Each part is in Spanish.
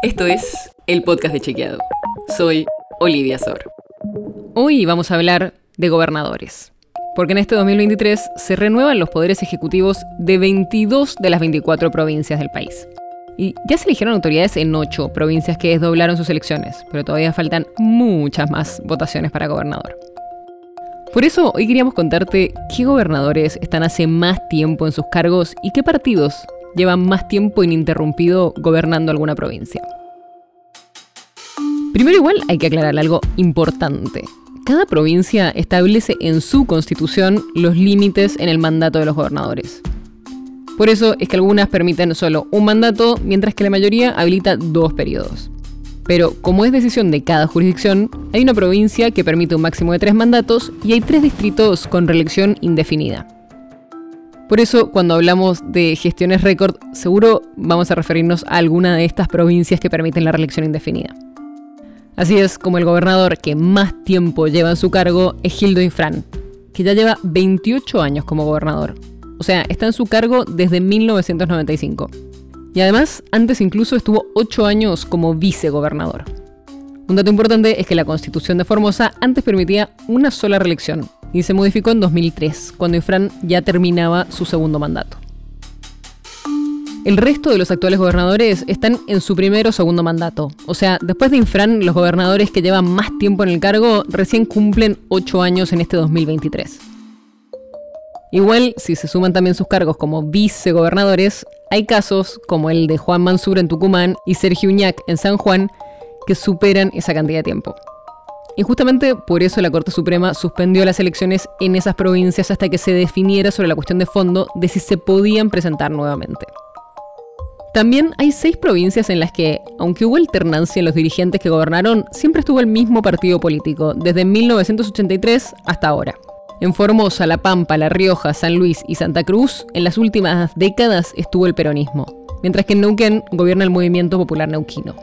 Esto es el podcast de Chequeado. Soy Olivia Sor. Hoy vamos a hablar de gobernadores. Porque en este 2023 se renuevan los poderes ejecutivos de 22 de las 24 provincias del país. Y ya se eligieron autoridades en 8 provincias que desdoblaron sus elecciones, pero todavía faltan muchas más votaciones para gobernador. Por eso hoy queríamos contarte qué gobernadores están hace más tiempo en sus cargos y qué partidos llevan más tiempo ininterrumpido gobernando alguna provincia. Primero igual hay que aclarar algo importante. Cada provincia establece en su constitución los límites en el mandato de los gobernadores. Por eso es que algunas permiten solo un mandato, mientras que la mayoría habilita dos periodos. Pero como es decisión de cada jurisdicción, hay una provincia que permite un máximo de tres mandatos y hay tres distritos con reelección indefinida. Por eso, cuando hablamos de gestiones récord, seguro vamos a referirnos a alguna de estas provincias que permiten la reelección indefinida. Así es como el gobernador que más tiempo lleva en su cargo es Gildo Infran, que ya lleva 28 años como gobernador. O sea, está en su cargo desde 1995. Y además, antes incluso estuvo 8 años como vicegobernador. Un dato importante es que la constitución de Formosa antes permitía una sola reelección, y se modificó en 2003, cuando Infran ya terminaba su segundo mandato. El resto de los actuales gobernadores están en su primero o segundo mandato. O sea, después de Infran, los gobernadores que llevan más tiempo en el cargo recién cumplen 8 años en este 2023. Igual, si se suman también sus cargos como vicegobernadores, hay casos como el de Juan Mansur en Tucumán y Sergio Uñac en San Juan que superan esa cantidad de tiempo. Y justamente por eso la Corte Suprema suspendió las elecciones en esas provincias hasta que se definiera sobre la cuestión de fondo de si se podían presentar nuevamente. También hay seis provincias en las que, aunque hubo alternancia en los dirigentes que gobernaron, siempre estuvo el mismo partido político, desde 1983 hasta ahora. En Formosa, La Pampa, La Rioja, San Luis y Santa Cruz, en las últimas décadas estuvo el peronismo, mientras que en Neuquén gobierna el Movimiento Popular Neuquino.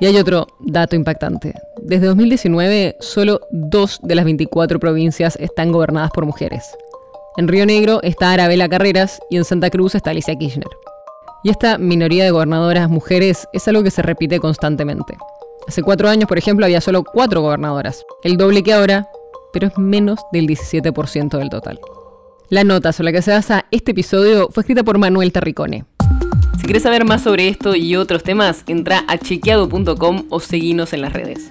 Y hay otro dato impactante. Desde 2019, solo dos de las 24 provincias están gobernadas por mujeres. En Río Negro está Arabela Carreras y en Santa Cruz está Alicia Kirchner. Y esta minoría de gobernadoras mujeres es algo que se repite constantemente. Hace cuatro años, por ejemplo, había solo cuatro gobernadoras, el doble que ahora, pero es menos del 17% del total. La nota sobre la que se basa este episodio fue escrita por Manuel Terricone. Si quieres saber más sobre esto y otros temas, entra a chequeado.com o seguinos en las redes.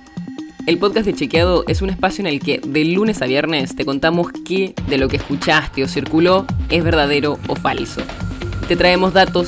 El podcast de Chequeado es un espacio en el que de lunes a viernes te contamos qué de lo que escuchaste o circuló es verdadero o falso. Te traemos datos